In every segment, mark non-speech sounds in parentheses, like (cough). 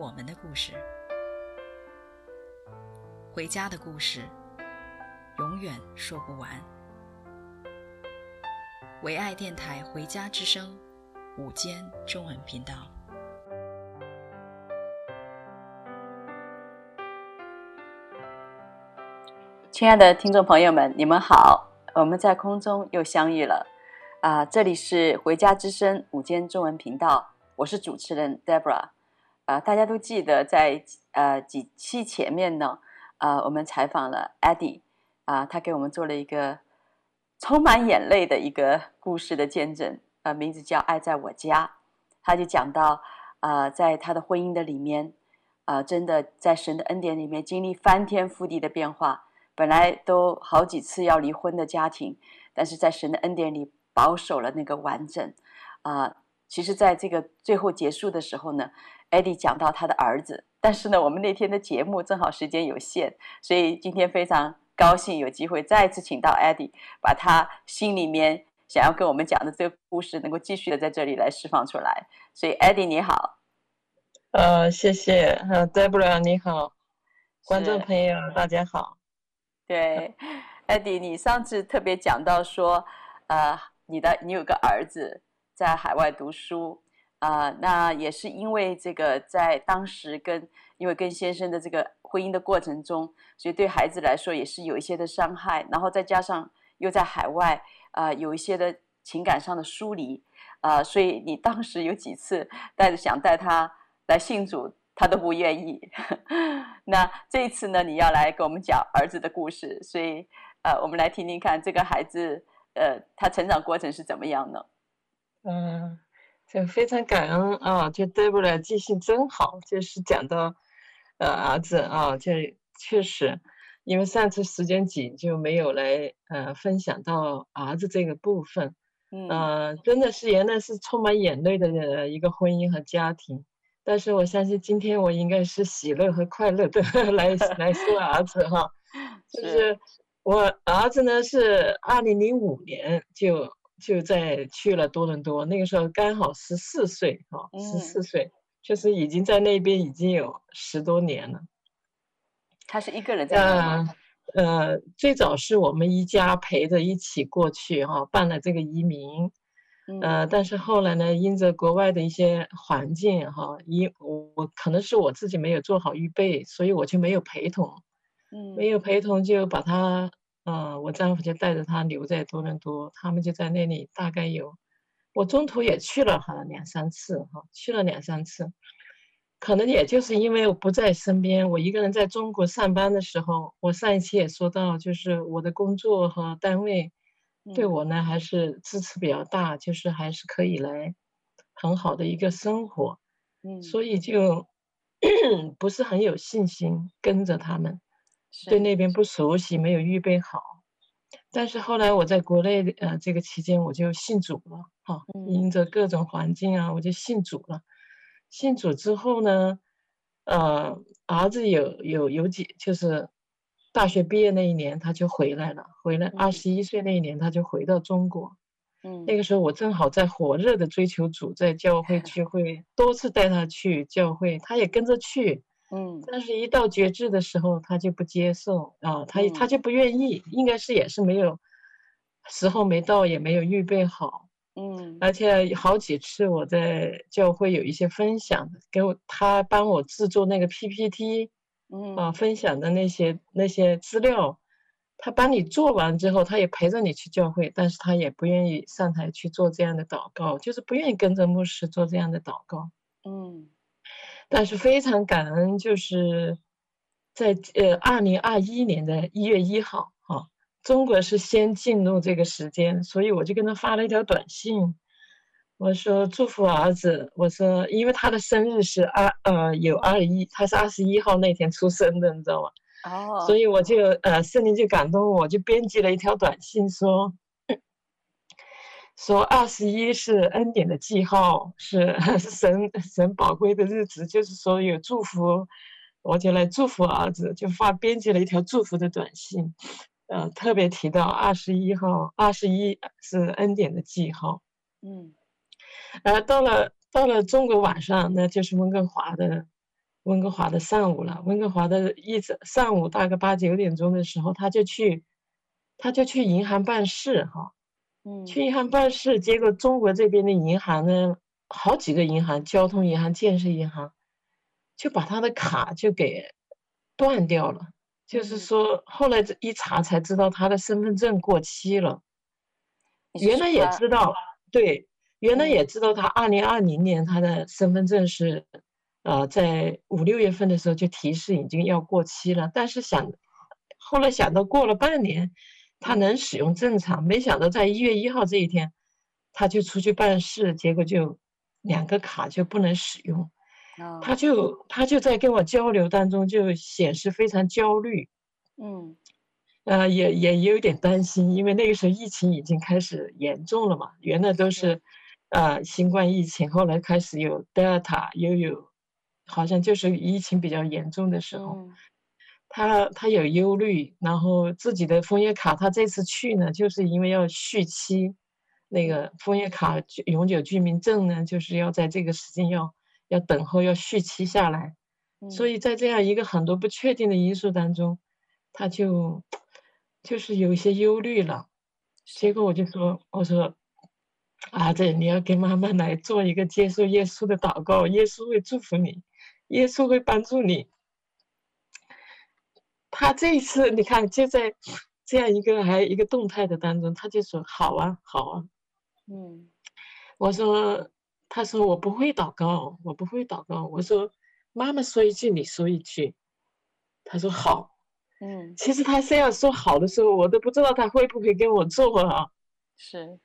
我们的故事，回家的故事，永远说不完。唯爱电台《回家之声》午间中文频道。亲爱的听众朋友们，你们好，我们在空中又相遇了。啊，这里是《回家之声》午间中文频道，我是主持人 Deborah。啊，大家都记得在呃几期前面呢，啊，我们采访了 Eddie，啊，他给我们做了一个充满眼泪的一个故事的见证，啊，名字叫《爱在我家》。他就讲到，啊，在他的婚姻的里面，啊，真的在神的恩典里面经历翻天覆地的变化，本来都好几次要离婚的家庭，但是在神的恩典里。保守了那个完整，啊、其实，在这个最后结束的时候呢，Eddie 讲到他的儿子，但是呢，我们那天的节目正好时间有限，所以今天非常高兴有机会再次请到 Eddie，把他心里面想要跟我们讲的这个故事，能够继续的在这里来释放出来。所以，Eddie 你好，呃，谢谢，呃，Deborah 你好，观众朋友大家好，对，Eddie 你上次特别讲到说，呃。你的你有个儿子在海外读书啊、呃，那也是因为这个在当时跟因为跟先生的这个婚姻的过程中，所以对孩子来说也是有一些的伤害，然后再加上又在海外啊、有一些的情感上的疏离啊、所以你当时有几次带着想带他来信主，他都不愿意。(laughs) 那这一次呢，你要来给我们讲儿子的故事，所以呃，我们来听听看这个孩子。呃，他成长过程是怎么样的？嗯，就非常感恩啊，就 Deborah 记性真好，就是讲到呃儿子啊，就确实，因为上次时间紧就没有来呃分享到儿子这个部分。嗯、呃，真的是原来是充满眼泪的一个婚姻和家庭，但是我相信今天我应该是喜乐和快乐的 (laughs) 来来说儿子哈，(laughs) 就是。我儿子呢是二零零五年就就在去了多伦多，那个时候刚好十四岁哈，十四岁，就是已经在那边已经有十多年了。他是一个人在那吗？呃，呃，最早是我们一家陪着一起过去哈，办了这个移民，呃，但是后来呢，因着国外的一些环境哈，因我我可能是我自己没有做好预备，所以我就没有陪同。嗯，没有陪同就把他，呃，我丈夫就带着他留在多伦多，他们就在那里大概有，我中途也去了哈两三次哈，去了两三次，可能也就是因为我不在身边，我一个人在中国上班的时候，我上一期也说到，就是我的工作和单位对我呢还是支持比较大，就是还是可以来很好的一个生活，嗯，所以就 (coughs) 不是很有信心跟着他们。对那边不熟悉，没有预备好。但是后来我在国内，呃，这个期间我就信主了，哈、啊，因着各种环境啊，我就信主了。信主之后呢，呃，儿子有有有几，就是大学毕业那一年他就回来了，回来二十一岁那一年他就回到中国。嗯，那个时候我正好在火热的追求主，在教会聚会，多次带他去教会，他也跟着去。嗯，但是，一到节制的时候，他就不接受啊，他他就不愿意，应该是也是没有时候没到，也没有预备好。嗯，而且好几次我在教会有一些分享，给我他帮我制作那个 PPT，嗯啊，分享的那些那些资料，他帮你做完之后，他也陪着你去教会，但是他也不愿意上台去做这样的祷告，就是不愿意跟着牧师做这样的祷告。嗯。但是非常感恩，就是在呃二零二一年的一月一号，哈，中国是先进入这个时间，所以我就跟他发了一条短信，我说祝福儿子，我说因为他的生日是二呃有二一，他是二十一号那天出生的，你知道吗？哦，所以我就呃圣灵就感动我，就编辑了一条短信说，说二十一是恩典的记号，是 (laughs) 神神宝贵的日子，就是说有祝福，我就来祝福儿子，就发编辑了一条祝福的短信，呃，特别提到二十一号，二十一是恩典的记号，嗯，呃，到了到了中国晚上，那就是温哥华的。温哥华的上午了，温哥华的一直上午大概八九点钟的时候，他就去，他就去银行办事哈，嗯，去银行办事，结果中国这边的银行呢，好几个银行，交通银行、建设银行，就把他的卡就给断掉了，就是说后来这一查才知道他的身份证过期了，原来也知道，对，原来也知道他二零二零年他的身份证是。呃，在五六月份的时候就提示已经要过期了，但是想，后来想到过了半年，他能使用正常，没想到在一月一号这一天，他就出去办事，结果就两个卡就不能使用，他就他就在跟我交流当中就显示非常焦虑，嗯，呃，也也有点担心，因为那个时候疫情已经开始严重了嘛，原来都是，呃，新冠疫情，后来开始有德尔塔，又有。好像就是疫情比较严重的时候，嗯、他他有忧虑，然后自己的枫叶卡，他这次去呢，就是因为要续期，那个枫叶卡永久居民证呢，就是要在这个时间要要等候要续期下来，嗯、所以在这样一个很多不确定的因素当中，他就就是有一些忧虑了。结果我就说，我说。啊，这你要跟妈妈来做一个接受耶稣的祷告，耶稣会祝福你，耶稣会帮助你。他这一次你看就在这样一个还一个动态的当中，他就说好啊，好啊。嗯，我说，他说我不会祷告，我不会祷告。我说妈妈说一句，你说一句。他说好。嗯，其实他这样说好的时候，我都不知道他会不会跟我做啊。是。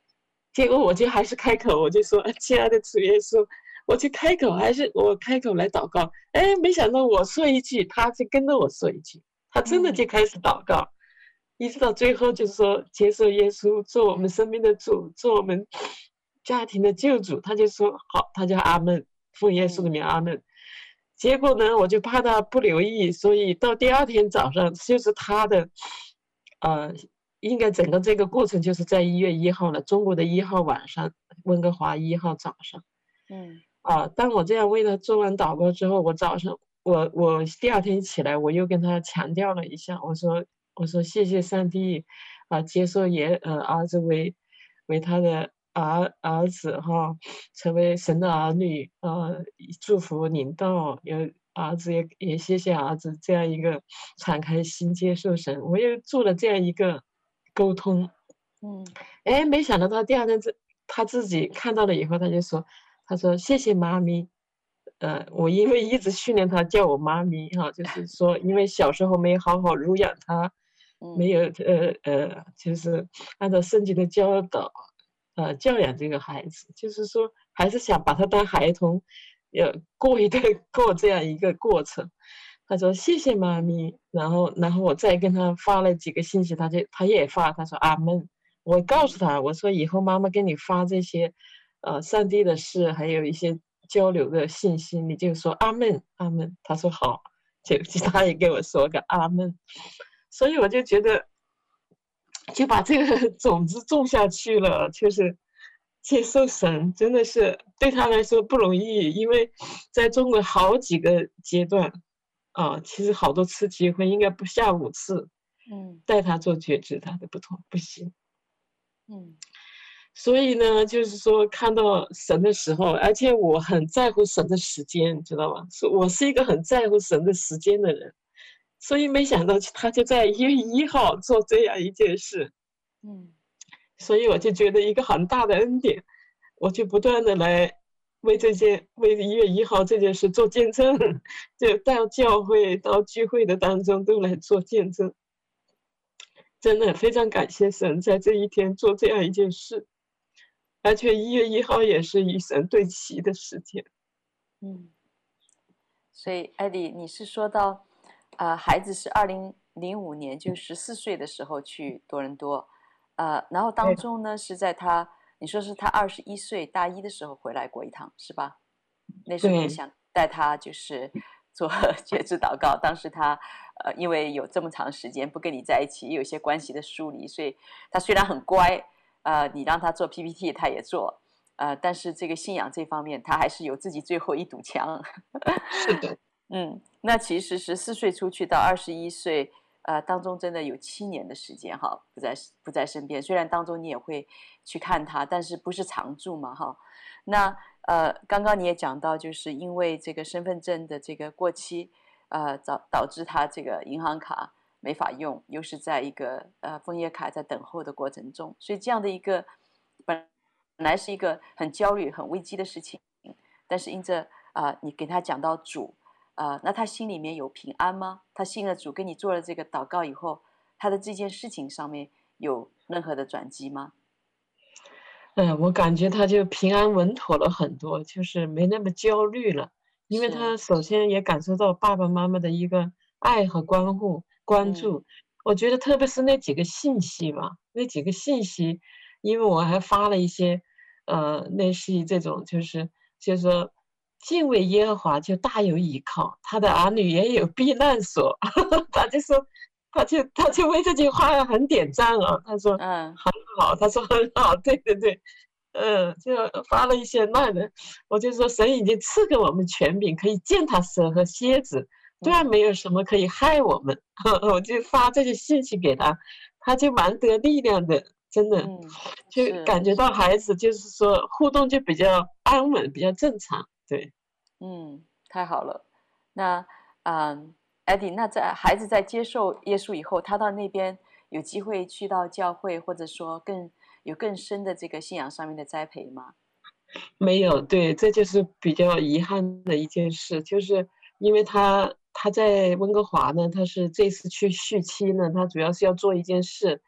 结果我就还是开口，我就说：“亲爱的主耶稣，我就开口，还是我开口来祷告。”哎，没想到我说一句，他就跟着我说一句，他真的就开始祷告，嗯、一直到最后就是说接受耶稣做我们生命的主，做我们家庭的救主。他就说好，他叫阿门，奉耶稣的名阿门。结果呢，我就怕他不留意，所以到第二天早上就是他的，呃。应该整个这个过程就是在一月一号了，中国的一号晚上，温哥华一号早上。嗯啊，当我这样为他做完祷告之后，我早上我我第二天起来，我又跟他强调了一下，我说我说谢谢上帝，啊，接受爷呃儿子为为他的儿儿子哈，成为神的儿女啊，祝福领导有儿子也也谢谢儿子这样一个敞开心接受神，我又做了这样一个。沟通，嗯，哎，没想到他第二天自他自己看到了以后，他就说，他说谢谢妈咪，呃，我因为一直训练他叫我妈咪哈，就是 (laughs) 说因为小时候没有好好乳养他，没有呃呃，就是按照圣经的教导，呃，教养这个孩子，就是说还是想把他当孩童，要过一段过这样一个过程。他说谢谢妈咪，然后然后我再跟他发了几个信息，他就他也发，他说阿门。我告诉他，我说以后妈妈给你发这些，呃，上帝的事，还有一些交流的信息，你就说阿门阿门。他说好，就他也给我说个阿门。所以我就觉得，就把这个 (laughs) 种子种下去了，就是接受神，真的是对他来说不容易，因为在中国好几个阶段。啊，其实好多次机会应该不下五次，嗯，带他做觉知，他都不同不行，嗯，所以呢，就是说看到神的时候，而且我很在乎神的时间，知道吗？是我是一个很在乎神的时间的人，所以没想到他就在一月一号做这样一件事，嗯，所以我就觉得一个很大的恩典，我就不断的来。为这件，为一月一号这件事做见证，(laughs) 就到教会、到聚会的当中都来做见证。真的非常感谢神，在这一天做这样一件事，而且一月一号也是与神对齐的时间。嗯，所以艾迪，你是说到，啊、呃，孩子是二零零五年就十四岁的时候去多伦多，呃，然后当中呢是在他，你说是他二十一岁大一的时候回来过一趟，是吧？那时候你想带他就是 (laughs) 做 (laughs) 决志祷告，当时他呃因为有这么长时间不跟你在一起，有些关系的疏离，所以他虽然很乖，呃，你让他做 PPT 他也做。呃，但是这个信仰这方面，他还是有自己最后一堵墙。(laughs) 是的，嗯，那其实十四岁出去到二十一岁，呃，当中真的有七年的时间哈，不在不在身边。虽然当中你也会去看他，但是不是常住嘛哈。那呃，刚刚你也讲到，就是因为这个身份证的这个过期，呃，导导致他这个银行卡没法用，又是在一个呃枫叶卡在等候的过程中，所以这样的一个本。本来是一个很焦虑、很危机的事情，但是因着啊、呃，你给他讲到主啊、呃，那他心里面有平安吗？他信了主，跟你做了这个祷告以后，他的这件事情上面有任何的转机吗？嗯，我感觉他就平安稳妥了很多，就是没那么焦虑了，因为他首先也感受到爸爸妈妈的一个爱和关护、关注。嗯、我觉得特别是那几个信息嘛，那几个信息。因为我还发了一些，呃，类似于这种，就是就是说，敬畏耶和华就大有依靠，他的儿女也有避难所。(laughs) 他就说，他就他就为这句话很点赞啊。他说，嗯，很好。他说很好，对对对，嗯，就发了一些那的。我就说，神已经赐给我们权柄，可以践踏蛇和蝎子，当然没有什么可以害我们。(laughs) 我就发这些信息给他，他就蛮得力量的。真的，就感觉到孩子就是说互动就比较安稳，比较正常。对，嗯，太好了。那，嗯，艾迪，那在孩子在接受耶稣以后，他到那边有机会去到教会，或者说更有更深的这个信仰上面的栽培吗？没有，对，这就是比较遗憾的一件事，就是因为他他在温哥华呢，他是这次去续期呢，他主要是要做一件事。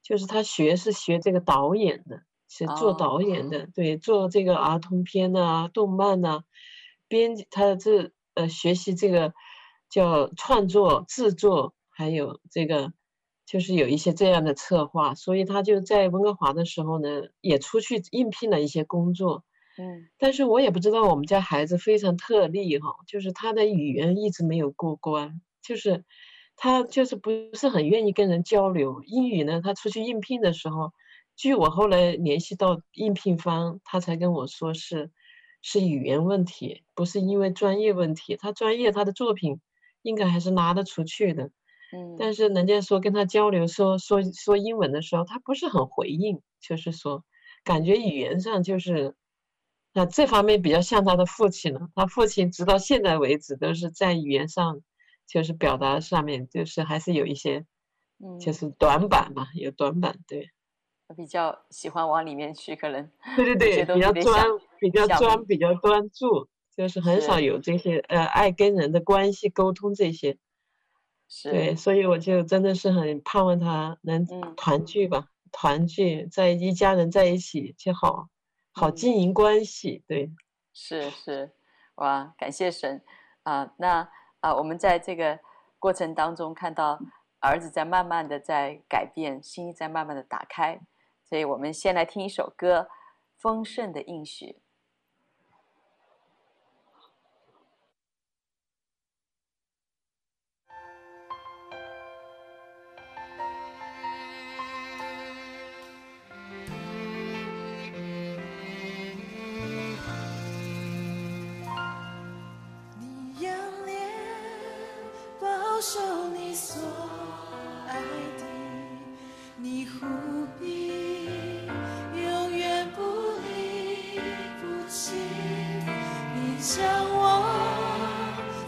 就是他学是学这个导演的，是做导演的，oh. 对，做这个儿童片呐、啊、动漫呐、啊，编辑他这呃学习这个叫创作制作，还有这个就是有一些这样的策划，所以他就在温哥华的时候呢，也出去应聘了一些工作，嗯，但是我也不知道我们家孩子非常特例哈，就是他的语言一直没有过关，就是。他就是不是很愿意跟人交流英语呢。他出去应聘的时候，据我后来联系到应聘方，他才跟我说是是语言问题，不是因为专业问题。他专业，他的作品应该还是拿得出去的。嗯，但是人家说跟他交流说说说英文的时候，他不是很回应，就是说感觉语言上就是那这方面比较像他的父亲了。他父亲直到现在为止都是在语言上。就是表达上面，就是还是有一些，嗯，就是短板嘛，有短板，对。比较喜欢往里面去，可能。对对对，比较专，比较专，比较专注，就是很少有这些呃爱跟人的关系沟通这些。是。对，所以我就真的是很盼望他能团聚吧，嗯、团聚在一家人在一起就好，好经营关系。对。是是，哇，感谢神啊，那。啊，我们在这个过程当中看到儿子在慢慢的在改变，心在慢慢的打开，所以我们先来听一首歌，《丰盛的应许》。所爱的，你务必永远不离不弃。你将我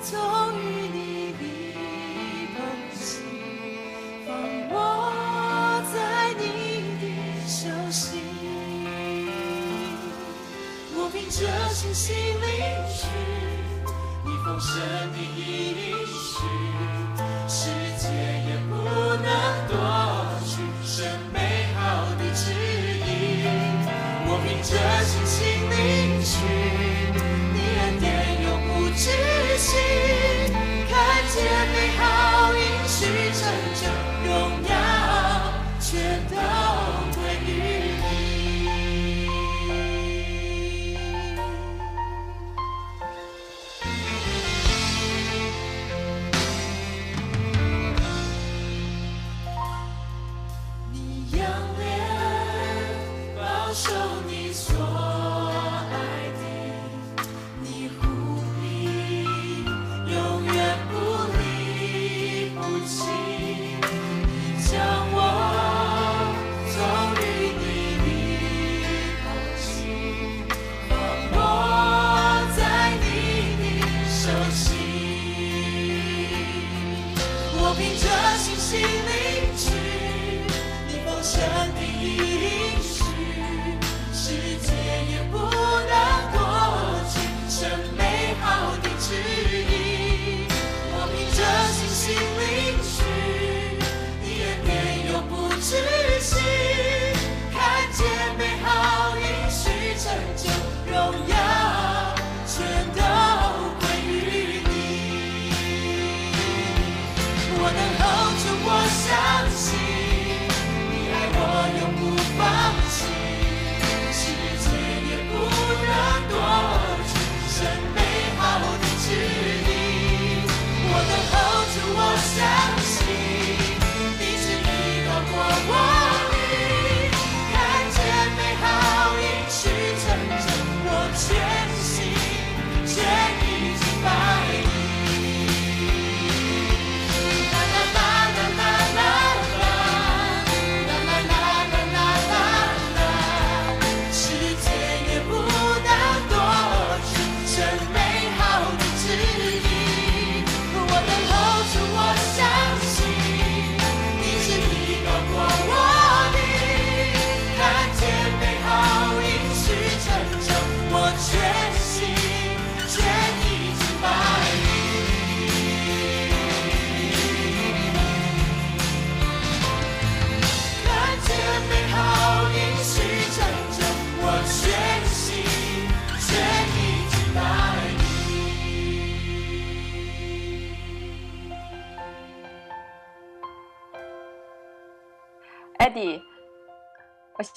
从予你的一封，放我在你的手心。我凭着信心领取你丰盛的。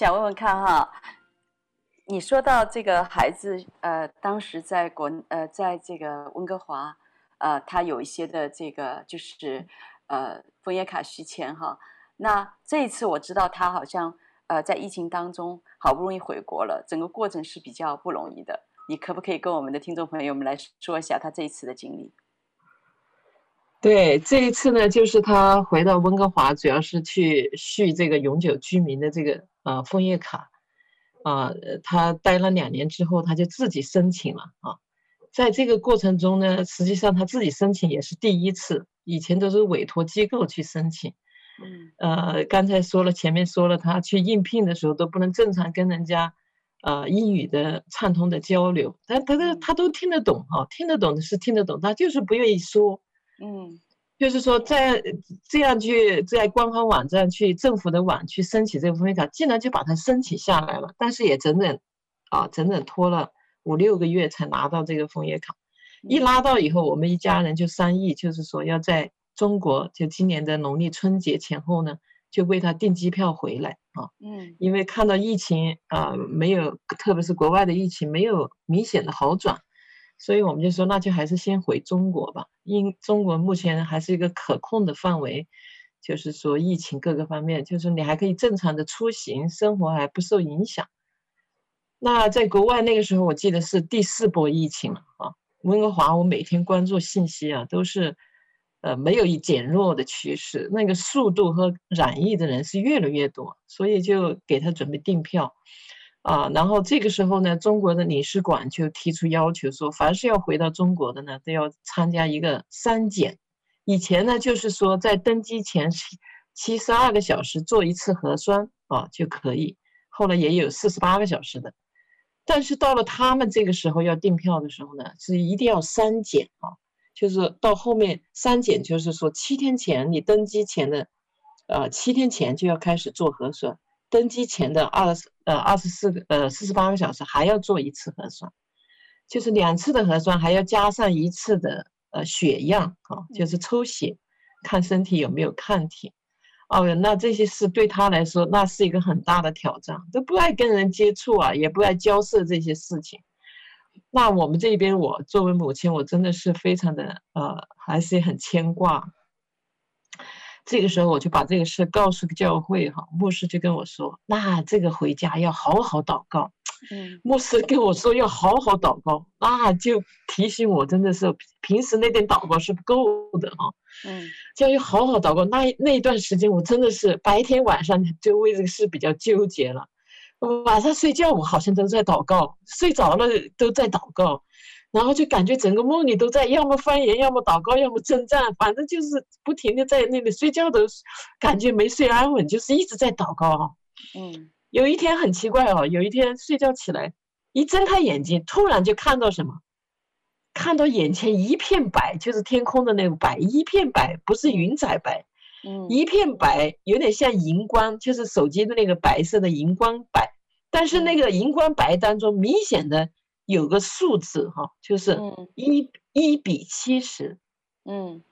想问问看哈，你说到这个孩子，呃，当时在国，呃，在这个温哥华，呃，他有一些的这个就是，呃，枫叶卡续签哈。那这一次我知道他好像，呃，在疫情当中好不容易回国了，整个过程是比较不容易的。你可不可以跟我们的听众朋友们来说一下他这一次的经历？对，这一次呢，就是他回到温哥华，主要是去续这个永久居民的这个呃枫叶卡，啊、呃，他待了两年之后，他就自己申请了啊。在这个过程中呢，实际上他自己申请也是第一次，以前都是委托机构去申请。嗯。呃，刚才说了，前面说了，他去应聘的时候都不能正常跟人家，呃，英语的畅通的交流，他他都他都听得懂哈、啊，听得懂的是听得懂，他就是不愿意说。嗯，就是说，在这样去在官方网站去政府的网去申请这个枫叶卡，竟然就把它申请下来了，但是也整整啊整整拖了五六个月才拿到这个枫叶卡。一拿到以后，我们一家人就商议，就是说要在中国就今年的农历春节前后呢，就为他订机票回来啊。嗯，因为看到疫情啊没有，特别是国外的疫情没有明显的好转。所以我们就说，那就还是先回中国吧，因中国目前还是一个可控的范围，就是说疫情各个方面，就是你还可以正常的出行，生活还不受影响。那在国外那个时候，我记得是第四波疫情了啊。温哥华，我每天关注信息啊，都是，呃，没有一减弱的趋势，那个速度和染疫的人是越来越多，所以就给他准备订票。啊，然后这个时候呢，中国的领事馆就提出要求说，凡是要回到中国的呢，都要参加一个三检。以前呢，就是说在登机前七七十二个小时做一次核酸啊就可以，后来也有四十八个小时的。但是到了他们这个时候要订票的时候呢，是一定要三检啊，就是到后面三检，就是说七天前你登机前的，呃，七天前就要开始做核酸。登机前的二十呃二十四个呃四十八个小时还要做一次核酸，就是两次的核酸还要加上一次的呃血样啊，就是抽血看身体有没有抗体。哦，那这些事对他来说那是一个很大的挑战，都不爱跟人接触啊，也不爱交涉这些事情。那我们这边，我作为母亲，我真的是非常的呃，还是很牵挂。这个时候，我就把这个事告诉教会哈，牧师就跟我说：“那这个回家要好好祷告。”嗯，牧师跟我说要好好祷告，那就提醒我，真的是平时那点祷告是不够的啊。嗯，就要好好祷告。那那一段时间，我真的是白天晚上就为这个事比较纠结了。晚上睡觉，我好像都在祷告；睡着了都在祷告。然后就感觉整个梦里都在，要么翻言，要么祷告，要么征战，反正就是不停的在那里睡觉，都感觉没睡安稳，就是一直在祷告。嗯，有一天很奇怪哦，有一天睡觉起来，一睁开眼睛，突然就看到什么？看到眼前一片白，就是天空的那个白，一片白，不是云彩白，嗯，一片白，有点像荧光，就是手机的那个白色的荧光白，但是那个荧光白当中明显的。有个数字哈，就是一一比七十，嗯，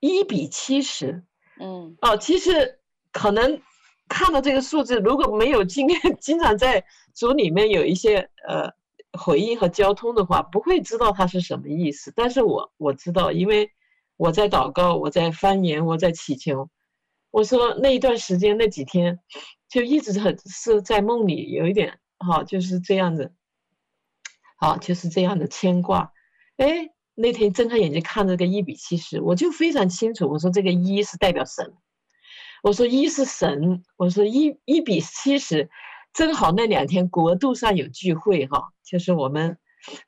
一比七十，嗯，哦，其实可能看到这个数字，如果没有经验，(laughs) 经常在组里面有一些呃回应和交通的话，不会知道它是什么意思。但是我我知道，因为我在祷告，我在翻言，我在祈求。我说那一段时间那几天，就一直很是在梦里有一点哈，就是这样子。好，就是这样的牵挂。哎，那天睁开眼睛看这个一比七十，我就非常清楚。我说这个一是代表神，我说一是神，我说一一比七十，正好那两天国度上有聚会哈，就是我们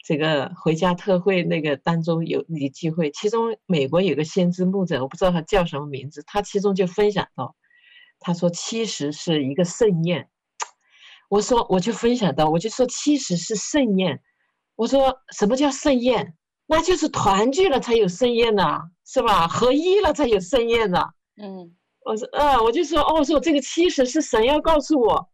这个回家特会那个当中有你聚会，其中美国有个先知牧者，我不知道他叫什么名字，他其中就分享到，他说七十是一个盛宴。我说我就分享到，我就说七十是盛宴。我说什么叫盛宴？那就是团聚了才有盛宴呐，是吧？合一了才有盛宴呐。嗯，我说，啊，我就说，哦，我说这个七十是神要告诉我，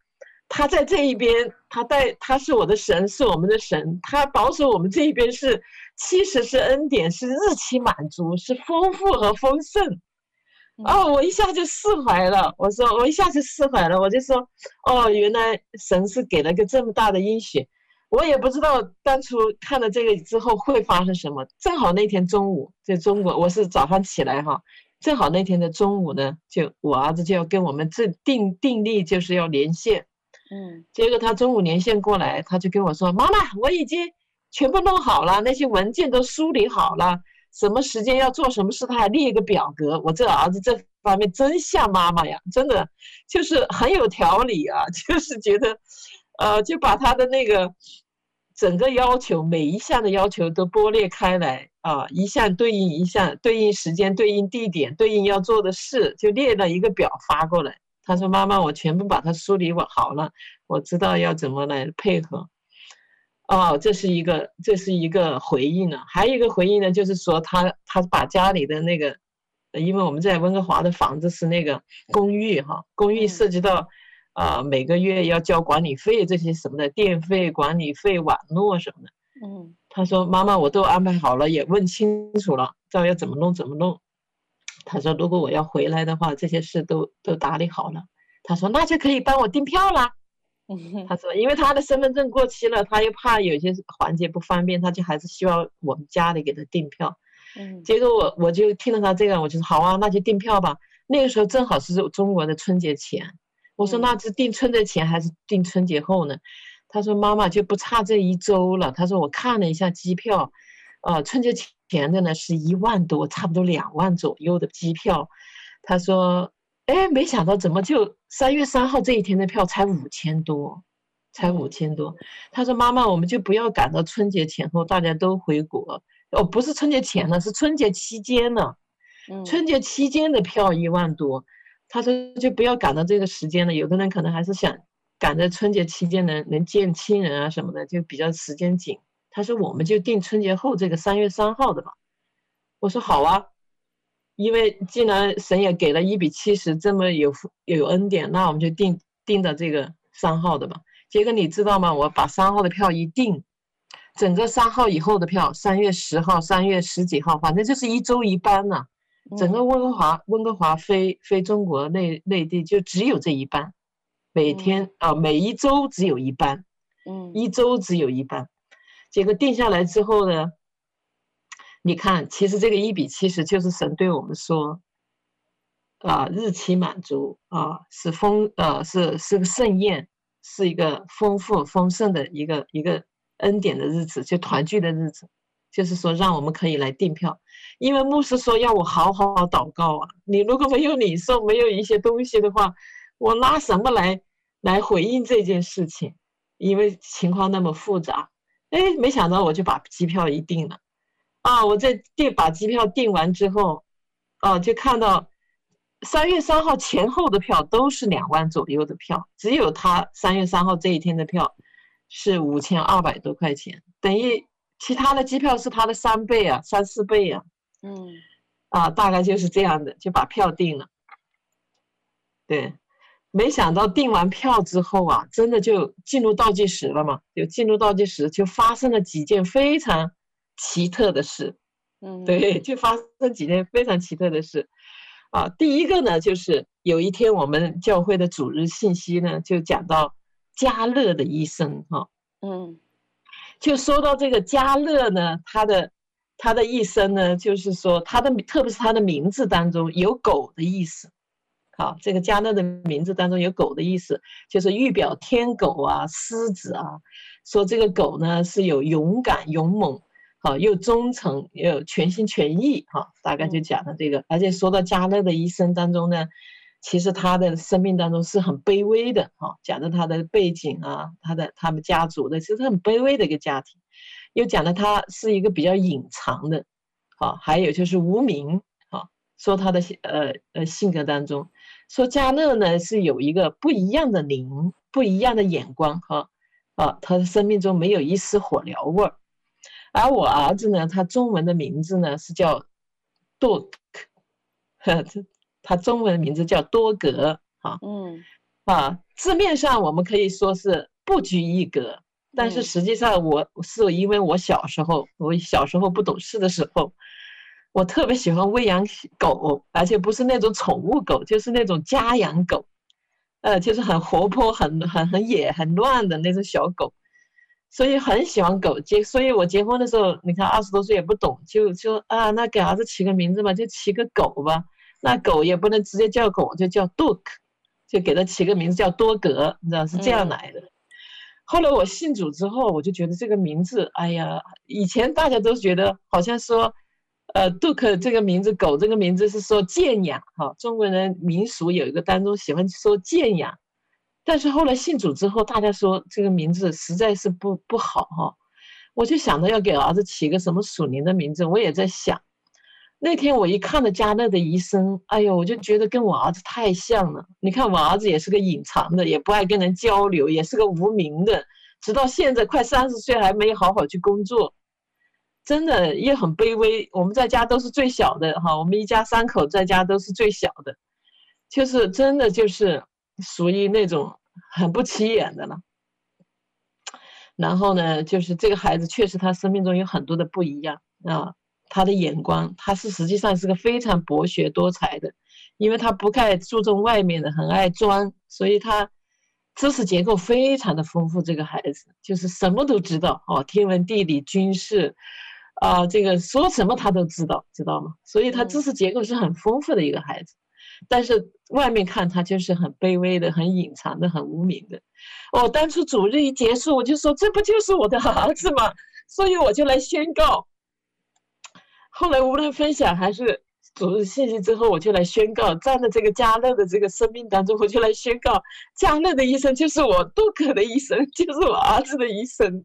他在这一边，他带他是我的神，是我们的神，他保守我们这一边是七十是恩典，是日期满足，是丰富和丰盛。哦，我一下就释怀了。我说我一下就释怀了，我就说，哦，原来神是给了个这么大的应许。我也不知道当初看了这个之后会发生什么。正好那天中午，在中国，我是早上起来哈，正好那天的中午呢，就我儿子就要跟我们这定定力，就是要连线。嗯，结果他中午连线过来，他就跟我说：“妈妈，我已经全部弄好了，那些文件都梳理好了，什么时间要做什么事，他还列一个表格。”我这儿子这方面真像妈妈呀，真的就是很有条理啊，(laughs) 就是觉得，呃，就把他的那个。整个要求每一项的要求都剥裂开来啊，一项对应一项，对应时间，对应地点，对应要做的事，就列了一个表发过来。他说：“妈妈，我全部把它梳理完好了，我知道要怎么来配合。”哦，这是一个，这是一个回应呢。还有一个回应呢，就是说他他把家里的那个，因为我们在温哥华的房子是那个公寓哈，公寓涉及到。啊，每个月要交管理费，这些什么的电费、管理费、网络什么的。嗯，他说：“妈妈，我都安排好了，也问清楚了，知道要怎么弄怎么弄。”他说：“如果我要回来的话，这些事都都打理好了。”他说：“那就可以帮我订票啦。”嗯，他说：“因为他的身份证过期了，他又怕有些环节不方便，他就还是希望我们家里给他订票。”嗯，结果我我就听了他这个，我就说：“好啊，那就订票吧。”那个时候正好是中国的春节前。我说那是订春节前还是订春节后呢？他说妈妈就不差这一周了。他说我看了一下机票，呃，春节前的呢是一万多，差不多两万左右的机票。他说，哎，没想到怎么就三月三号这一天的票才五千多，才五千多。他说妈妈，我们就不要赶到春节前后，大家都回国。哦，不是春节前了，是春节期间呢。春节期间的票一万多。他说：“就不要赶到这个时间了，有的人可能还是想赶在春节期间能能见亲人啊什么的，就比较时间紧。”他说：“我们就定春节后这个三月三号的吧。”我说：“好啊，因为既然神也给了一比七十这么有有恩典，那我们就定定的这个三号的吧。结果你知道吗？我把三号的票一订，整个三号以后的票，三月十号、三月十几号，反正就是一周一班呐、啊。整个温哥华，温哥华飞飞中国内内地就只有这一班，每天啊、呃，每一周只有一班，嗯，一周只有一班。结果定下来之后呢，你看，其实这个一比七十就是神对我们说，啊，日期满足啊，是丰呃是是个盛宴，是一个丰富丰盛的一个一个恩典的日子，就团聚的日子。就是说，让我们可以来订票，因为牧师说要我好好祷告啊。你如果没有领受，没有一些东西的话，我拿什么来来回应这件事情？因为情况那么复杂。哎，没想到我就把机票一订了，啊，我在订把机票订完之后，啊，就看到三月三号前后的票都是两万左右的票，只有他三月三号这一天的票是五千二百多块钱，等于。其他的机票是他的三倍啊，三四倍啊，嗯，啊，大概就是这样的，就把票订了。对，没想到订完票之后啊，真的就进入倒计时了嘛，就进入倒计时，就发生了几件非常奇特的事。嗯，对，就发生几件非常奇特的事。啊，第一个呢，就是有一天我们教会的主日信息呢，就讲到加勒的医生哈，嗯。就说到这个加勒呢，他的他的一生呢，就是说他的特别是他的名字当中有狗的意思。好，这个加勒的名字当中有狗的意思，就是预表天狗啊、狮子啊。说这个狗呢是有勇敢、勇猛，好又忠诚，又有全心全意。哈，大概就讲了这个。而且说到加勒的一生当中呢。其实他的生命当中是很卑微的，哈，讲的他的背景啊，他的他们家族的，其实很卑微的一个家庭，又讲的他是一个比较隐藏的，啊，还有就是无名，啊，说他的呃呃性格当中，说加勒呢是有一个不一样的灵，不一样的眼光，哈，啊，他的生命中没有一丝火燎味儿，而我儿子呢，他中文的名字呢是叫杜克，这。他中文名字叫多格，哈，嗯，啊，字面上我们可以说是不拘一格，但是实际上我是因为我小时候，我小时候不懂事的时候，我特别喜欢喂养狗，而且不是那种宠物狗，就是那种家养狗，呃，就是很活泼、很很很野、很乱的那种小狗，所以很喜欢狗。结，所以我结婚的时候，你看二十多岁也不懂，就就啊，那给儿子起个名字吧，就起个狗吧。那狗也不能直接叫狗，就叫 Duke，就给它起个名字叫多格，你知道是这样来的。嗯。后来我信主之后，我就觉得这个名字，哎呀，以前大家都觉得好像说，呃，Duke 这个名字，狗这个名字是说贱养，哈，中国人民俗有一个当中喜欢说贱养，但是后来信主之后，大家说这个名字实在是不不好，哈，我就想着要给儿子起个什么属灵的名字，我也在想。那天我一看到加乐的一生，哎呦，我就觉得跟我儿子太像了。你看我儿子也是个隐藏的，也不爱跟人交流，也是个无名的，直到现在快三十岁还没好好去工作，真的也很卑微。我们在家都是最小的哈，我们一家三口在家都是最小的，就是真的就是属于那种很不起眼的了。然后呢，就是这个孩子确实他生命中有很多的不一样啊。他的眼光，他是实际上是个非常博学多才的，因为他不太注重外面的，很爱装，所以他知识结构非常的丰富。这个孩子就是什么都知道哦，天文地理军事，啊、呃，这个说什么他都知道，知道吗？所以他知识结构是很丰富的一个孩子，但是外面看他就是很卑微的、很隐藏的、很无名的。哦，当初主日一结束，我就说这不就是我的儿子吗？所以我就来宣告。后来无论分享还是组织信息之后，我就来宣告，站在这个加勒的这个生命当中，我就来宣告，加勒的一生就是我杜克的一生，(laughs) 就是我儿子的一生，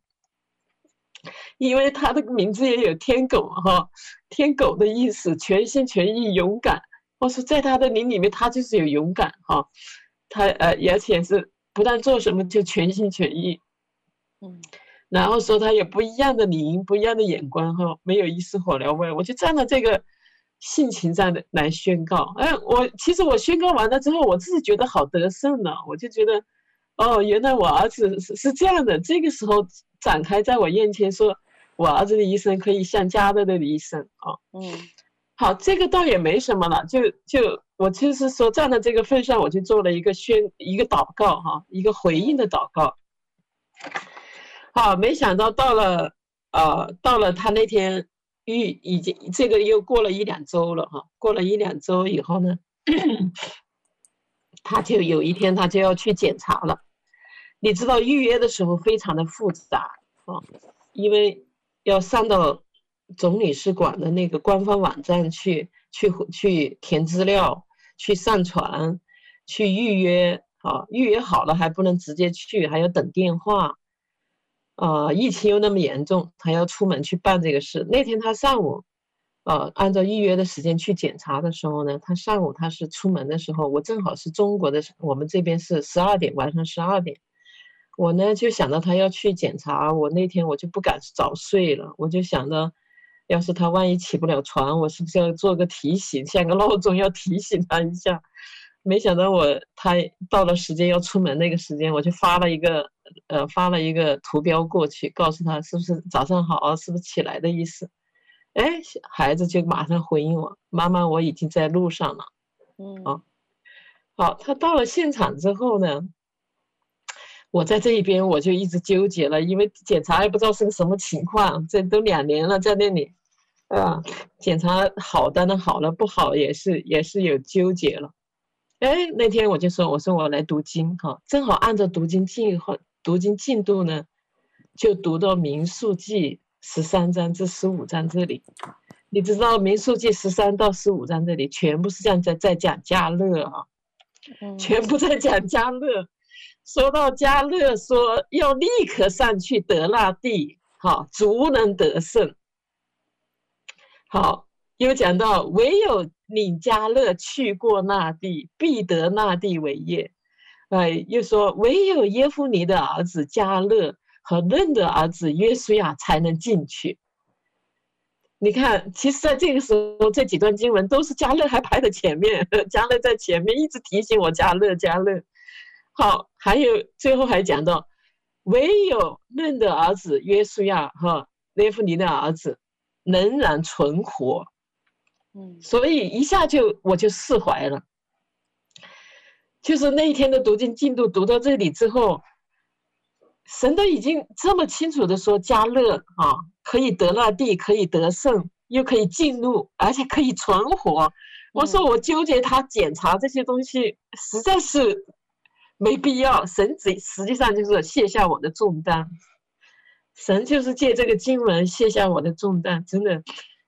因为他的名字也有天狗哈，天狗的意思，全心全意、勇敢。我说在他的灵里面，他就是有勇敢哈，他呃，而且是不但做什么就全心全意，嗯。然后说他有不一样的灵，不一样的眼光哈，没有一丝火燎味。我就站在这个性情上的来宣告。哎，我其实我宣告完了之后，我自己觉得好得胜呢，我就觉得，哦，原来我儿子是是这样的。这个时候展开在我眼前，说我儿子的医生可以像迦勒的医生啊。哦、嗯，好，这个倒也没什么了，就就我就是说站在这个份上，我就做了一个宣一个祷告哈，一个回应的祷告。好，没想到到了，呃，到了他那天预已经这个又过了一两周了哈，过了一两周以后呢，(coughs) 他就有一天他就要去检查了。你知道预约的时候非常的复杂啊，因为要上到总领事馆的那个官方网站去去去填资料，去上传，去预约啊，预约好了还不能直接去，还要等电话。呃，疫情又那么严重，他要出门去办这个事。那天他上午，呃，按照预约的时间去检查的时候呢，他上午他是出门的时候，我正好是中国的，我们这边是十二点，晚上十二点，我呢就想到他要去检查，我那天我就不敢早睡了，我就想着，要是他万一起不了床，我是不是要做个提醒，像个闹钟要提醒他一下。没想到我他到了时间要出门那个时间，我就发了一个呃发了一个图标过去，告诉他是不是早上好，是不是起来的意思。哎，孩子就马上回应我，妈妈，我已经在路上了。嗯，啊，好，他到了现场之后呢，我在这一边我就一直纠结了，因为检查也不知道是个什么情况，这都两年了在那里，啊，检查好的呢好了，不好也是也是有纠结了。哎，那天我就说，我说我来读经哈，正好按照读经进和读经进度呢，就读到民数记十三章至十五章这里。你知道民数记十三到十五章这里全部是这样在在讲迦勒啊，全部在讲迦勒。说到迦勒，说要立刻上去得那地，好，足能得胜。好，又讲到唯有。领迦勒去过那地，必得那地为业。哎，又说唯有耶夫尼的儿子加勒和嫩的儿子约书亚才能进去。你看，其实在这个时候，这几段经文都是加勒还排在前面，(laughs) 加勒在前面一直提醒我加勒，加勒。好，还有最后还讲到，唯有嫩的儿子约书亚和耶夫尼的儿子仍然存活。嗯，所以一下就我就释怀了，就是那一天的读经进度读到这里之后，神都已经这么清楚的说加勒啊，可以得那地，可以得胜，又可以进入，而且可以存活。我说我纠结他检查这些东西，实在是没必要。神只实际上就是卸下我的重担，神就是借这个经文卸下我的重担，真的。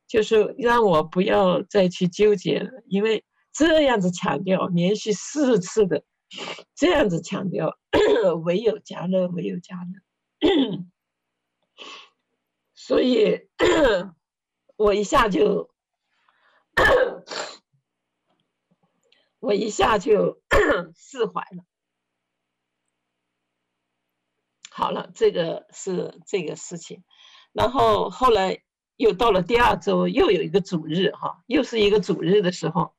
就是让我不要再去纠结了，因为这样子强调，连续四次的这样子强调，(coughs) 唯有迦勒，唯有迦勒，(coughs) 所以 (coughs) 我一下就，我一下就释怀了。好了，这个是这个事情，然后后来。又到了第二周，又有一个主日，哈，又是一个主日的时候。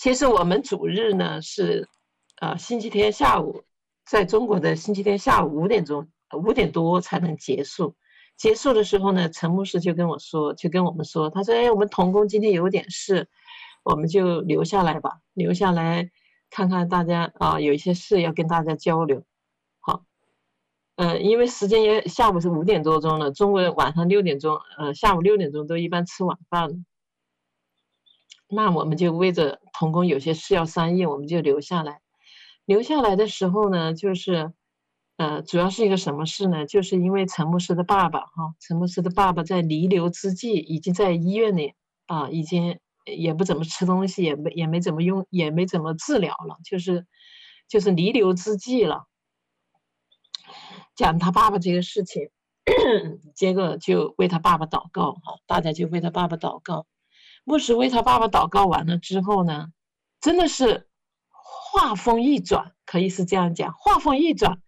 其实我们主日呢是，呃，星期天下午，在中国的星期天下午五点钟，五点多才能结束。结束的时候呢，陈牧师就跟我说，就跟我们说，他说：“哎，我们童工今天有点事，我们就留下来吧，留下来看看大家啊，有一些事要跟大家交流。”好嗯，因为时间也下午是五点多钟了，中国人晚上六点钟，呃，下午六点钟都一般吃晚饭。那我们就为着童工有些事要商议，我们就留下来。留下来的时候呢，就是，呃，主要是一个什么事呢？就是因为陈牧师的爸爸哈，陈牧师的爸爸在弥留之际，已经在医院里啊，已经也不怎么吃东西，也没也没怎么用，也没怎么治疗了，就是就是弥留之际了。讲他爸爸这个事情，(coughs) 结果就为他爸爸祷告哈，大家就为他爸爸祷告。牧师为他爸爸祷告完了之后呢，真的是话锋一转，可以是这样讲，话锋一转，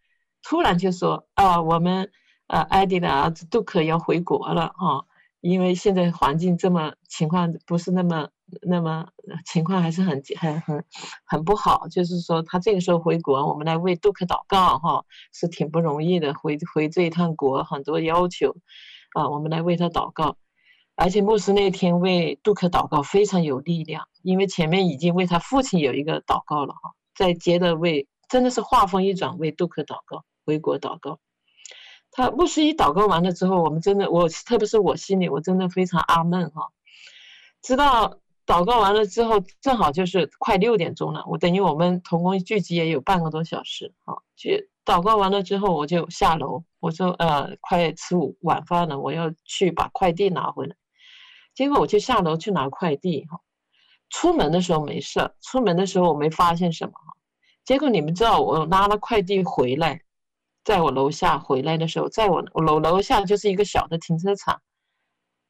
突然就说啊，我们呃艾迪的儿子杜克要回国了啊，因为现在环境这么情况不是那么那么情况还是很很很很不好，就是说他这个时候回国，我们来为杜克祷告哈，是挺不容易的。回回这一趟国很多要求啊，我们来为他祷告。而且牧师那天为杜克祷告非常有力量，因为前面已经为他父亲有一个祷告了哈，再接着为真的是话锋一转为杜克祷告，回国祷告。他牧师一祷告完了之后，我们真的我特别是我心里我真的非常阿闷哈。知道祷告完了之后，正好就是快六点钟了，我等于我们同工聚集也有半个多小时哈。去祷告完了之后，我就下楼，我说呃快吃午晚饭了，我要去把快递拿回来。结果我就下楼去拿快递哈，出门的时候没事，出门的时候我没发现什么哈。结果你们知道我拿了快递回来，在我楼下回来的时候，在我楼楼下就是一个小的停车场，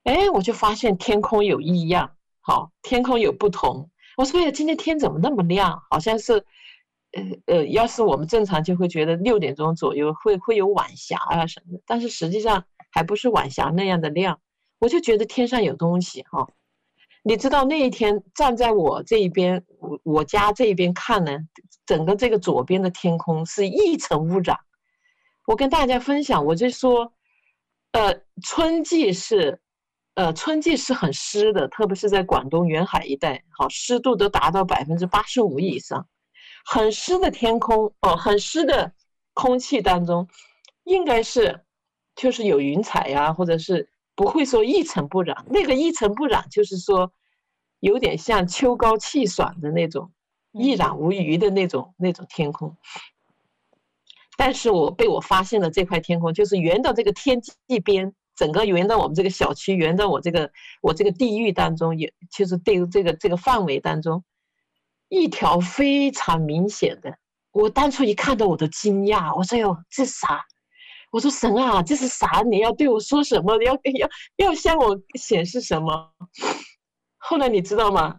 哎，我就发现天空有异样，好，天空有不同。我说呀，今天天怎么那么亮？好像是，呃呃，要是我们正常就会觉得六点钟左右会会有晚霞啊什么的，但是实际上还不是晚霞那样的亮。我就觉得天上有东西哈，你知道那一天站在我这一边，我我家这一边看呢，整个这个左边的天空是一层污染。我跟大家分享，我就说，呃，春季是，呃，春季是很湿的，特别是在广东沿海一带，好，湿度都达到百分之八十五以上，很湿的天空哦，很湿的空气当中，应该是就是有云彩呀，或者是。不会说一尘不染，那个一尘不染就是说，有点像秋高气爽的那种，一览无余的那种那种天空。但是我被我发现了这块天空，就是圆到这个天际边，整个圆到我们这个小区，圆到我这个我这个地域当中，也就是对于这个这个范围当中，一条非常明显的。我当初一看到我都惊讶，我说哟，这啥？我说神啊，这是啥？你要对我说什么？你要要要向我显示什么？后来你知道吗？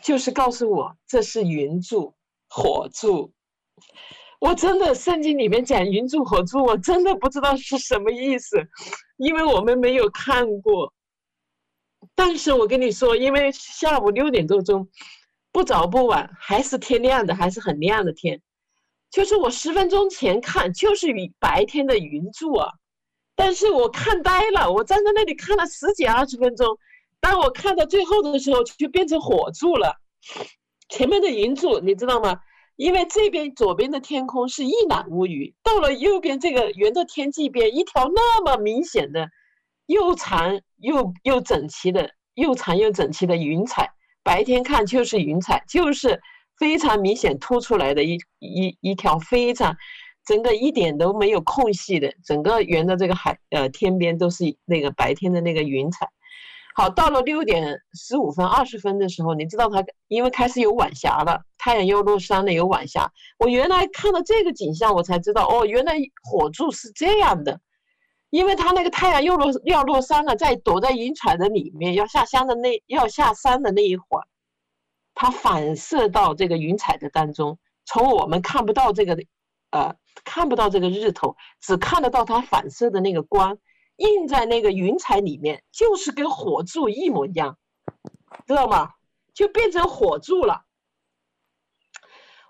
就是告诉我这是云柱火柱。我真的圣经里面讲云柱火柱，我真的不知道是什么意思，因为我们没有看过。但是我跟你说，因为下午六点多钟，不早不晚，还是天亮的，还是很亮的天。就是我十分钟前看，就是白天的云柱啊，但是我看呆了，我站在那里看了十几二十分钟，当我看到最后的时候，就变成火柱了。前面的云柱你知道吗？因为这边左边的天空是一览无余，到了右边这个圆的天际边，一条那么明显的又长又又整齐的又长又整齐的云彩，白天看就是云彩，就是。非常明显凸出来的一一一条非常，整个一点都没有空隙的，整个圆的这个海呃天边都是那个白天的那个云彩。好，到了六点十五分二十分的时候，你知道它因为开始有晚霞了，太阳要落山了，有晚霞。我原来看到这个景象，我才知道哦，原来火柱是这样的，因为它那个太阳又落要落山了，在躲在云彩的里面，要下山的那要下山的那一会儿。它反射到这个云彩的当中，从我们看不到这个，呃，看不到这个日头，只看得到它反射的那个光，映在那个云彩里面，就是跟火柱一模一样，知道吗？就变成火柱了。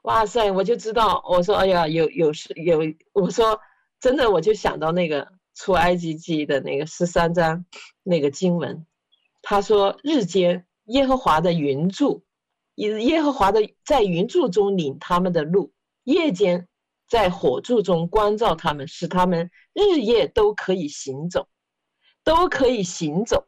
哇塞，我就知道，我说，哎呀，有有是有，我说真的，我就想到那个出埃及记的那个十三章那个经文，他说日间耶和华的云柱。以耶和华的在云柱中领他们的路，夜间在火柱中光照他们，使他们日夜都可以行走，都可以行走。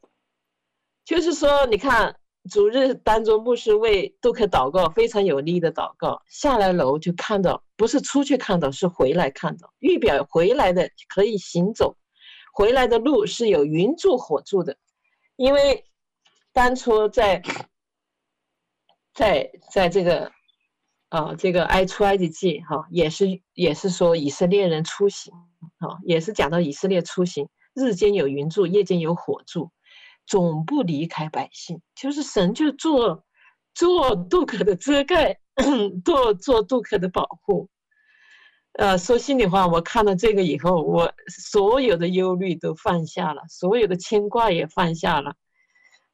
就是说，你看主日当中，牧师为杜克祷告，非常有力的祷告。下来楼就看到，不是出去看到，是回来看到，预表回来的可以行走，回来的路是有云柱火柱的，因为当初在。在在这个，啊，这个埃出埃及记哈，也是也是说以色列人出行，啊，也是讲到以色列出行，日间有云柱，夜间有火柱，总不离开百姓，就是神就做做杜克的遮盖，(coughs) 做做杜克的保护。呃，说心里话，我看了这个以后，我所有的忧虑都放下了，所有的牵挂也放下了。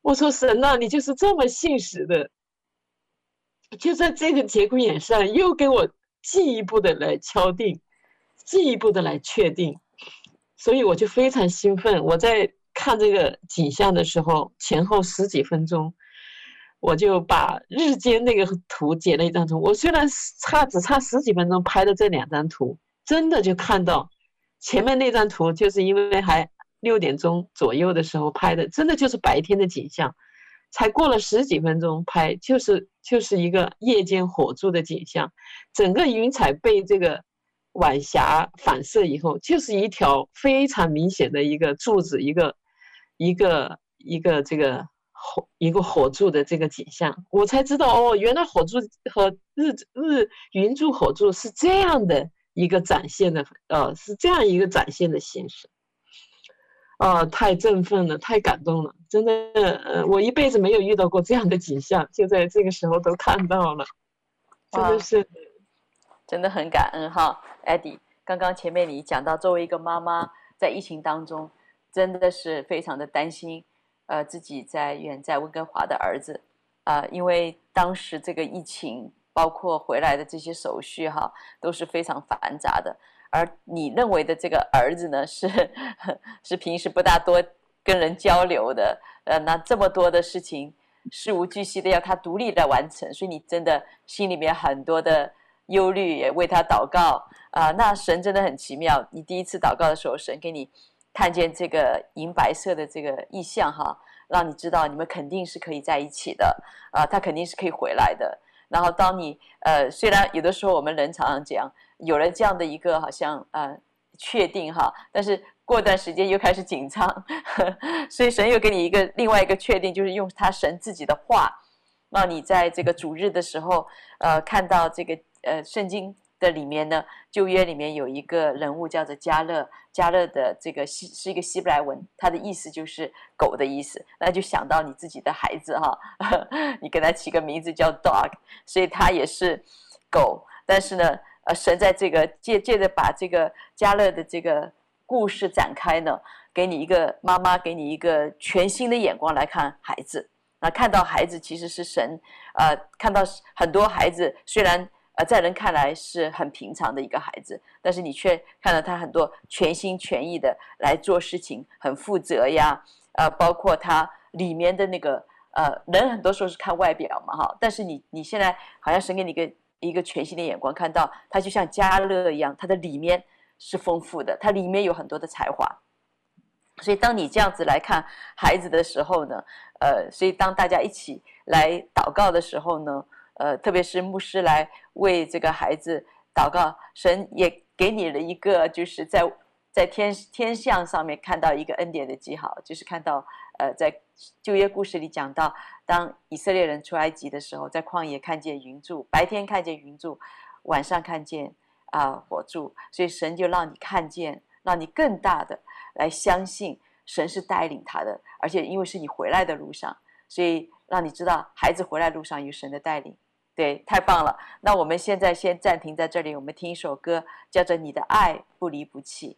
我说神呐，你就是这么信实的，就在这个节骨眼上，又给我进一步的来敲定，进一步的来确定，所以我就非常兴奋。我在看这个景象的时候，前后十几分钟。我就把日间那个图截了一张图。我虽然差只差十几分钟拍的这两张图，真的就看到前面那张图，就是因为还六点钟左右的时候拍的，真的就是白天的景象。才过了十几分钟拍，就是就是一个夜间火柱的景象。整个云彩被这个晚霞反射以后，就是一条非常明显的一个柱子，一个一个一个这个。火一个火柱的这个景象，我才知道哦，原来火柱和日日云柱火柱是这样的一个展现的，呃，是这样一个展现的形式，啊、呃，太振奋了，太感动了，真的，呃，我一辈子没有遇到过这样的景象，就在这个时候都看到了，真的是，真的很感恩哈，Eddie，刚刚前面你讲到，作为一个妈妈，在疫情当中，真的是非常的担心。呃，自己在远在温哥华的儿子，啊、呃，因为当时这个疫情，包括回来的这些手续哈，都是非常繁杂的。而你认为的这个儿子呢，是是平时不大多跟人交流的，呃，那这么多的事情，事无巨细的要他独立来完成，所以你真的心里面很多的忧虑，也为他祷告啊、那神真的很奇妙，你第一次祷告的时候，神给你。看见这个银白色的这个意象哈，让你知道你们肯定是可以在一起的啊，他肯定是可以回来的。然后当你呃，虽然有的时候我们人常常讲，有了这样的一个好像呃确定哈，但是过段时间又开始紧张，呵，(laughs) 所以神又给你一个另外一个确定，就是用他神自己的话，让你在这个主日的时候呃看到这个呃圣经。的里面呢，旧约里面有一个人物叫做加勒，加勒的这个希是一个希伯来文，它的意思就是狗的意思。那就想到你自己的孩子哈，(laughs) 你给他起个名字叫 dog，所以他也是狗。但是呢，呃，神在这个借借着把这个迦勒的这个故事展开呢，给你一个妈妈，给你一个全新的眼光来看孩子。那看到孩子其实是神，呃，看到很多孩子虽然呃。在人看来是很平常的一个孩子，但是你却看到他很多全心全意的来做事情，很负责呀。呃，包括他里面的那个呃，人很多时候是看外表嘛，哈。但是你你现在好像神给你一个一个全新的眼光，看到他就像迦勒一样，他的里面是丰富的，他里面有很多的才华。所以当你这样子来看孩子的时候呢，呃，所以当大家一起来祷告的时候呢。呃，特别是牧师来为这个孩子祷告，神也给你了一个，就是在在天天象上面看到一个恩典的记号，就是看到呃，在旧约故事里讲到，当以色列人出埃及的时候，在旷野看见云柱，白天看见云柱，晚上看见啊、火柱，所以神就让你看见，让你更大的来相信神是带领他的，而且因为是你回来的路上，所以让你知道孩子回来路上有神的带领。对，太棒了！那我们现在先暂停在这里，我们听一首歌，叫做《你的爱不离不弃》。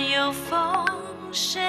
有风声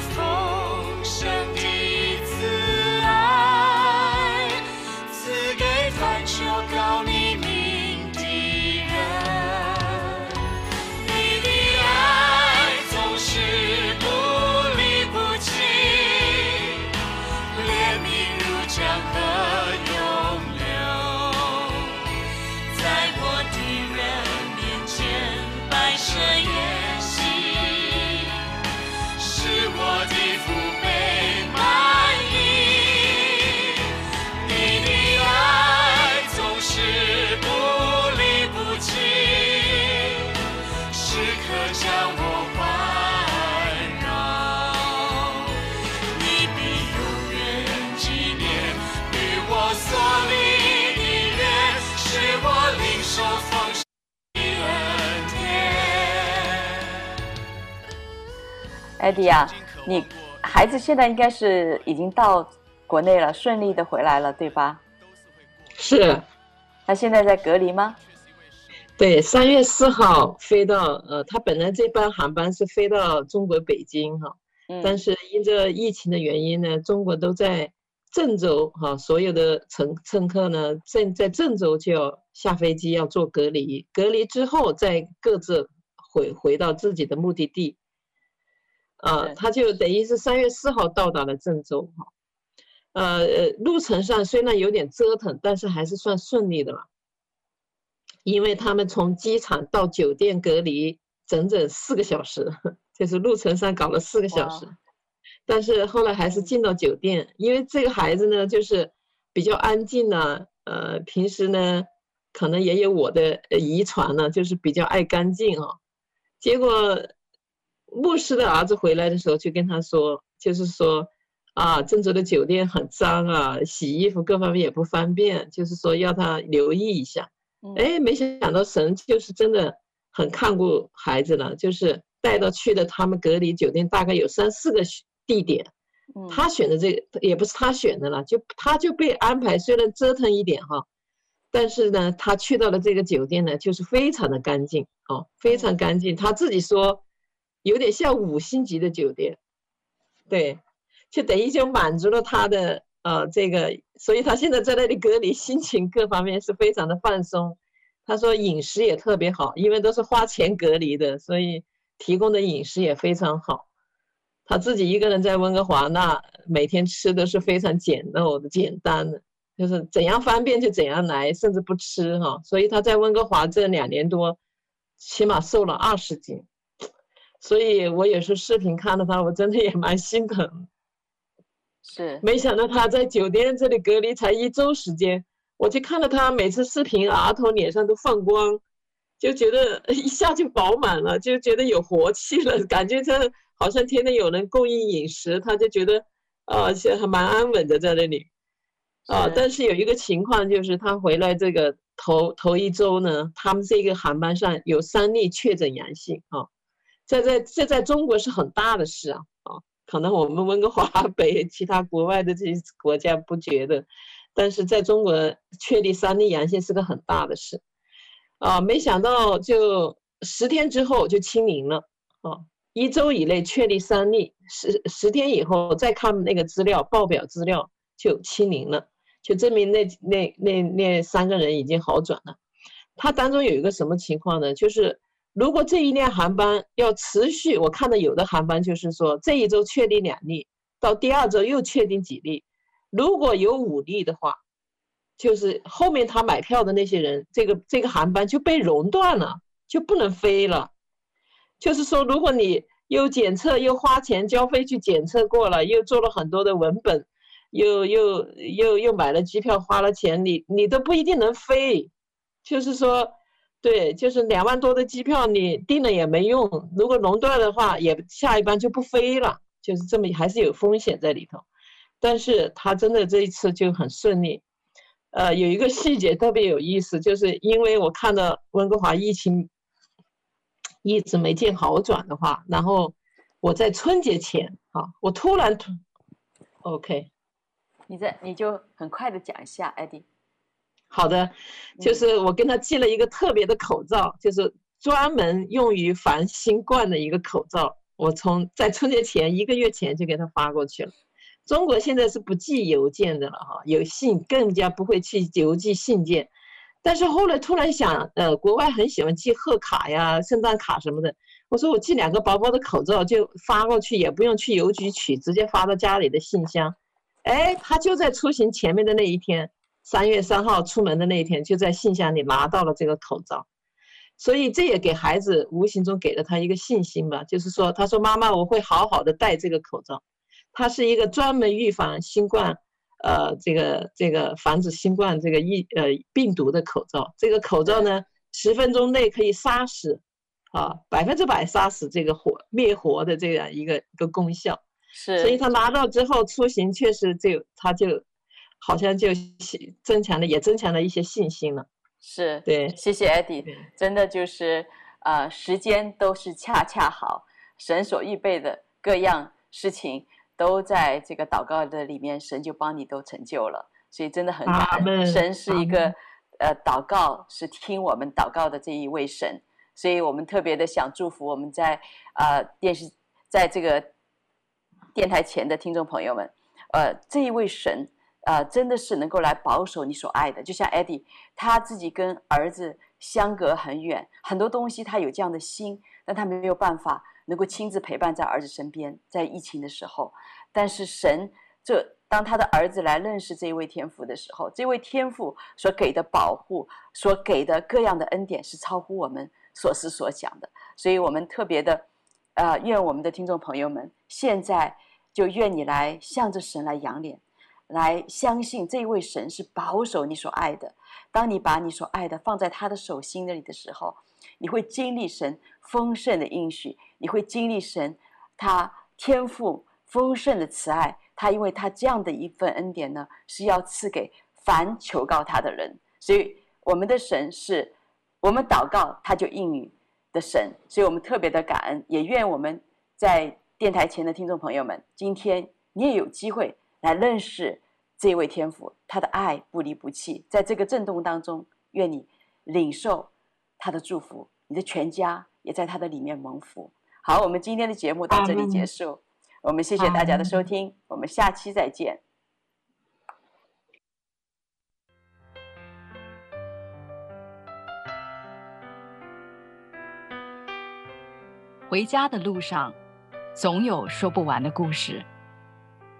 fall 艾迪啊，你孩子现在应该是已经到国内了，顺利的回来了，对吧？是。他现在在隔离吗？对，三月四号飞到，呃，他本来这班航班是飞到中国北京哈，嗯，但是因着疫情的原因呢，中国都在郑州哈，所有的乘乘客呢，正在郑州就要下飞机要做隔离，隔离之后再各自回回到自己的目的地。啊，他就等于是三月四号到达了郑州哈，呃，路程上虽然有点折腾，但是还是算顺利的了，因为他们从机场到酒店隔离整整四个小时，(laughs) 就是路程上搞了四个小时，但是后来还是进到酒店，因为这个孩子呢就是比较安静呢，呃，平时呢可能也有我的遗传呢，就是比较爱干净啊，结果。牧师的儿子回来的时候就跟他说，就是说，啊，郑州的酒店很脏啊，洗衣服各方面也不方便，就是说要他留意一下。哎，没想到神就是真的很看顾孩子了，就是带到去的他们隔离酒店大概有三四个地点，他选的这个也不是他选的了，就他就被安排，虽然折腾一点哈，但是呢，他去到了这个酒店呢，就是非常的干净，哦，非常干净，他自己说。有点像五星级的酒店，对，就等于就满足了他的呃这个，所以他现在在那里隔离，心情各方面是非常的放松。他说饮食也特别好，因为都是花钱隔离的，所以提供的饮食也非常好。他自己一个人在温哥华，那每天吃的是非常简陋的、简单的，就是怎样方便就怎样来，甚至不吃哈。所以他在温哥华这两年多，起码瘦了二十斤。所以我有时候视频看到他，我真的也蛮心疼。(laughs) 是，没想到他在酒店这里隔离才一周时间，我就看到他每次视频，额头脸上都放光，就觉得 (laughs) 一下就饱满了，就觉得有活气了，感觉这好像天天有人供应饮食，他就觉得，呃，现在还蛮安稳的在那里。啊、呃，但是有一个情况就是他回来这个头头一周呢，他们这个航班上有三例确诊阳性啊。在在这在中国是很大的事啊啊，可能我们温哥华北其他国外的这些国家不觉得，但是在中国确立三例阳性是个很大的事，啊，没想到就十天之后就清零了啊，一周以内确立三例，十十天以后再看那个资料报表资料就清零了，就证明那那那那三个人已经好转了。他当中有一个什么情况呢？就是。如果这一列航班要持续，我看到有的航班就是说这一周确定两例，到第二周又确定几例，如果有五例的话，就是后面他买票的那些人，这个这个航班就被熔断了，就不能飞了。就是说，如果你又检测又花钱交费去检测过了，又做了很多的文本，又又又又买了机票花了钱，你你都不一定能飞。就是说。对，就是两万多的机票，你订了也没用。如果熔断的话，也下一班就不飞了，就是这么，还是有风险在里头。但是他真的这一次就很顺利。呃，有一个细节特别有意思，就是因为我看到温哥华疫情一直没见好转的话，然后我在春节前啊，我突然突，OK，你在你就很快的讲一下，艾迪。好的，就是我跟他寄了一个特别的口罩，就是专门用于防新冠的一个口罩。我从在春节前一个月前就给他发过去了。中国现在是不寄邮件的了哈，有信更加不会去邮寄信件。但是后来突然想，呃，国外很喜欢寄贺卡呀、圣诞卡什么的。我说我寄两个薄薄的口罩就发过去，也不用去邮局取，直接发到家里的信箱。哎，他就在出行前面的那一天，三月三号出门的那一天，就在信箱里拿到了这个口罩。所以这也给孩子无形中给了他一个信心吧，就是说，他说妈妈，我会好好的戴这个口罩。它是一个专门预防新冠。呃，这个这个防止新冠这个疫呃病毒的口罩，这个口罩呢，十分钟内可以杀死，啊，百分之百杀死这个活灭活的这样一个一个功效。是，所以他拿到之后出行确实就他就好像就增强了，也增强了一些信心了。是对，谢谢艾迪，真的就是呃，时间都是恰恰好，神所预备的各样事情。都在这个祷告的里面，神就帮你都成就了，所以真的很感恩。神是一个，呃，祷告是听我们祷告的这一位神，所以我们特别的想祝福我们在呃电视在这个电台前的听众朋友们，呃，这一位神，呃，真的是能够来保守你所爱的，就像 Eddie 他自己跟儿子相隔很远，很多东西他有这样的心，但他没有办法。能够亲自陪伴在儿子身边，在疫情的时候，但是神这当他的儿子来认识这一位天父的时候，这位天父所给的保护，所给的各样的恩典是超乎我们所思所想的，所以我们特别的，呃，愿我们的听众朋友们现在就愿你来向着神来仰脸，来相信这位神是保守你所爱的。当你把你所爱的放在他的手心那里的时候，你会经历神丰盛的应许。你会经历神，他天赋丰盛的慈爱，他因为他这样的一份恩典呢，是要赐给凡求告他的人。所以我们的神是我们祷告他就应允的神，所以我们特别的感恩，也愿我们在电台前的听众朋友们，今天你也有机会来认识这位天父，他的爱不离不弃，在这个震动当中，愿你领受他的祝福，你的全家也在他的里面蒙福。好，我们今天的节目到这里结束。我们谢谢大家的收听，我们下期再见。回家的路上，总有说不完的故事。